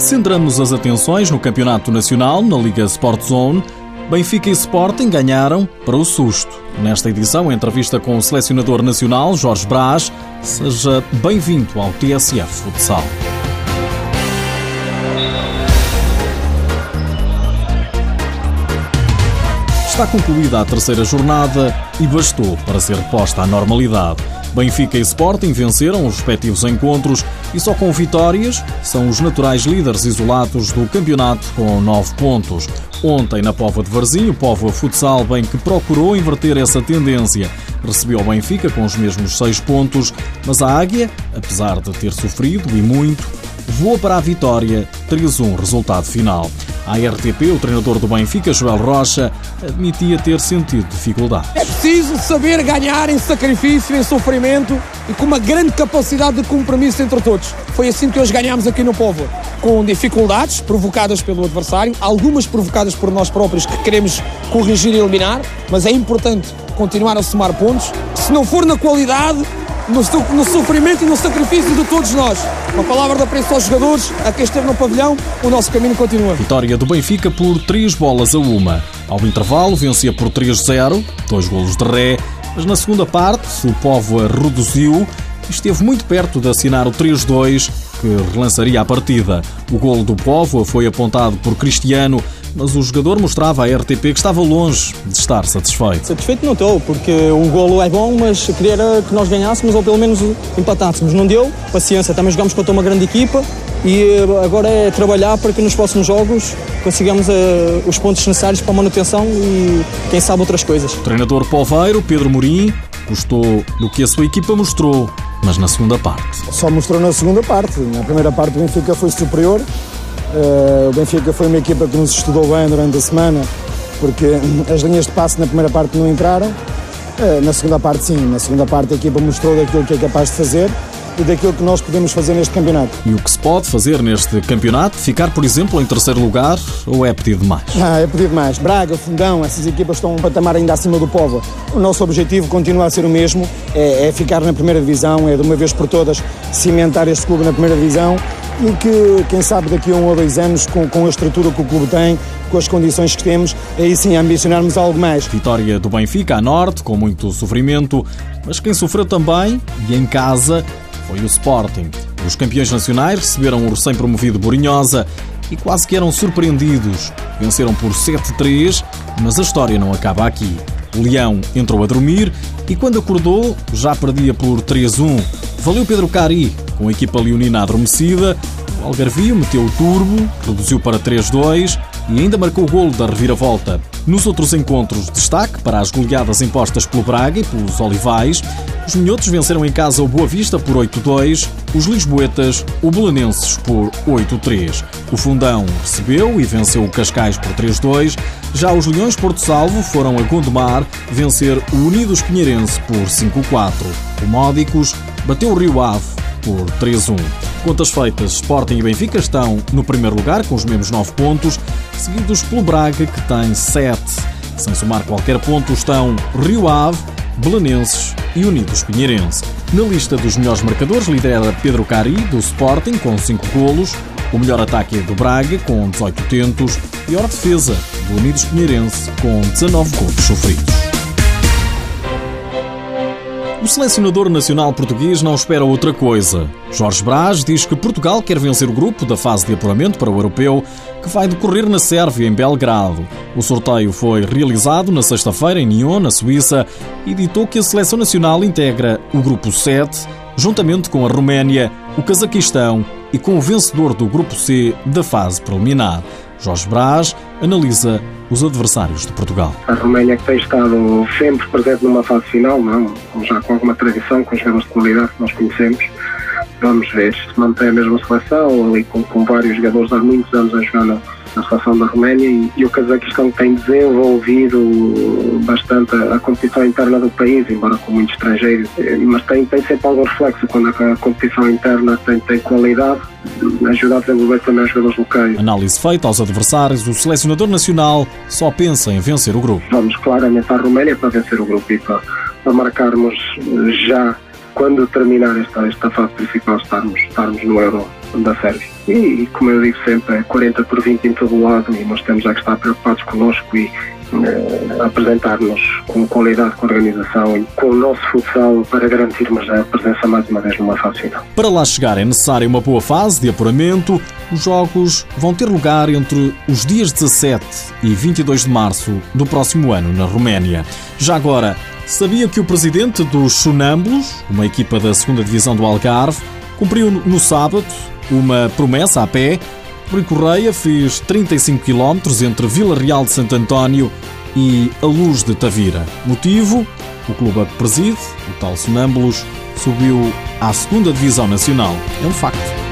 Centramos as atenções no Campeonato Nacional, na Liga Sport Zone. Benfica e Sporting ganharam para o susto. Nesta edição, entrevista com o selecionador nacional, Jorge Brás. Seja bem-vindo ao TSF Futsal. Está concluída a terceira jornada e bastou para ser posta à normalidade. Benfica e Sporting venceram os respectivos encontros e só com vitórias são os naturais líderes isolados do campeonato com nove pontos. Ontem, na Pova de Varzim, o Povo Futsal bem que procurou inverter essa tendência. Recebeu o Benfica com os mesmos seis pontos, mas a Águia, apesar de ter sofrido e muito, voou para a vitória 3-1 resultado final. À RTP, o treinador do Benfica, Joel Rocha, admitia ter sentido dificuldade. É preciso saber ganhar em sacrifício, em sofrimento e com uma grande capacidade de compromisso entre todos. Foi assim que hoje ganhámos aqui no Povo, com dificuldades provocadas pelo adversário, algumas provocadas por nós próprios que queremos corrigir e eliminar, mas é importante continuar a somar pontos. Se não for na qualidade, no, no, sofrimento e no sacrifício de todos nós. Uma palavra de apreço aos jogadores, a quem esteve no pavilhão, o nosso caminho continua. Vitória do Benfica por 3 bolas a uma. Ao intervalo, vencia por 3-0, dois golos de ré, mas na segunda parte, o Povo reduziu esteve muito perto de assinar o 3-2, que relançaria a partida. O golo do Povo foi apontado por Cristiano, mas o jogador mostrava à RTP que estava longe de estar satisfeito. Satisfeito não estou, porque o golo é bom, mas queria que nós ganhássemos ou pelo menos empatássemos. Não deu, paciência, também jogamos contra uma grande equipa e eh, agora é trabalhar para que nos próximos jogos consigamos uh, os pontos necessários para a manutenção e quem sabe outras coisas. O treinador Poveiro, Pedro Morim, gostou do que a sua equipa mostrou, mas na segunda parte. Só mostrou na segunda parte. Na primeira parte o Benfica foi superior, Uh, o Benfica foi uma equipa que nos estudou bem durante a semana, porque as linhas de passe na primeira parte não entraram. Uh, na segunda parte, sim. Na segunda parte, a equipa mostrou daquilo que é capaz de fazer daquilo que nós podemos fazer neste campeonato. E o que se pode fazer neste campeonato? Ficar, por exemplo, em terceiro lugar ou é pedir demais? Ah, é pedir demais. Braga, Fundão, essas equipas estão um patamar ainda acima do povo. O nosso objetivo continua a ser o mesmo, é, é ficar na primeira divisão, é de uma vez por todas cimentar este clube na primeira divisão e que, quem sabe, daqui a um ou dois anos, com, com a estrutura que o clube tem, com as condições que temos, aí sim ambicionarmos algo mais. Vitória do Benfica a norte, com muito sofrimento, mas quem sofreu também, e em casa, foi o Sporting. Os campeões nacionais receberam o recém-promovido Borinhosa e quase que eram surpreendidos. Venceram por 7-3, mas a história não acaba aqui. O Leão entrou a dormir e quando acordou já perdia por 3-1. Valeu Pedro Cari, com a equipa leonina adormecida. O Algarvio meteu o turbo, reduziu para 3-2 e ainda marcou o golo da reviravolta. Nos outros encontros, destaque para as goleadas impostas pelo Braga e pelos Olivais. Os minhotos venceram em casa o Boa Vista por 8-2, os lisboetas o Belenenses por 8-3. O Fundão recebeu e venceu o Cascais por 3-2. Já os Leões Porto Salvo foram a Gondomar vencer o Unidos Pinheirense por 5-4. O Módicos bateu o Rio Ave por 3-1. Contas feitas, Sporting e Benfica estão no primeiro lugar com os mesmos 9 pontos, seguidos pelo Braga que tem 7. Sem somar qualquer ponto estão Rio Ave, Belenenses e Unidos Pinheirense. Na lista dos melhores marcadores lidera Pedro Cari, do Sporting, com 5 golos, o melhor ataque é do Braga, com 18 tentos, e a defesa do Unidos Pinheirense, com 19 golos sofridos. O selecionador nacional português não espera outra coisa. Jorge Brás diz que Portugal quer vencer o grupo da fase de apuramento para o europeu que vai decorrer na Sérvia, em Belgrado. O sorteio foi realizado na sexta-feira em Nyon, na Suíça, e ditou que a seleção nacional integra o grupo 7, juntamente com a Roménia, o Cazaquistão e com o vencedor do grupo C da fase preliminar. Jorge Brás analisa os adversários de Portugal. A Roménia que tem estado sempre presente numa fase final, não, já com alguma tradição, com jogadores de qualidade que nós conhecemos. Vamos ver se mantém a mesma seleção, ali com, com vários jogadores há muitos anos a jogar na, na seleção da Roménia e, e o Cazaquistão tem desenvolvido bastante a, a, competição interna do país, embora com muitos estrangeiros, mas tem, tem sempre algum reflexo quando a, a competição interna tem, tem qualidade, ajuda a desenvolver também os jogadores locais. Análise feita aos adversários, o selecionador nacional só pensa em vencer o grupo. Vamos claramente à Roménia para vencer o grupo e para, para marcarmos já quando terminar esta, esta fase principal estarmos, estarmos no Euro da Sérvia. E, como eu digo sempre, é 40 por 20 em todo o lado e nós temos a que estar preocupados connosco e uh, apresentar-nos com qualidade, com organização e com o nosso futsal para garantirmos a presença mais uma vez numa fase final. Para lá chegar é necessária uma boa fase de apuramento. Os jogos vão ter lugar entre os dias 17 e 22 de março do próximo ano na Roménia. Já agora, sabia que o presidente dos Sonâmbulos, uma equipa da 2 Divisão do Algarve, cumpriu no sábado uma promessa a pé Rui Correia fez 35 km entre Vila Real de Santo António e a Luz de Tavira. Motivo? O clube que preside, o tal Sonâmbulos, subiu à segunda Divisão Nacional. É um facto.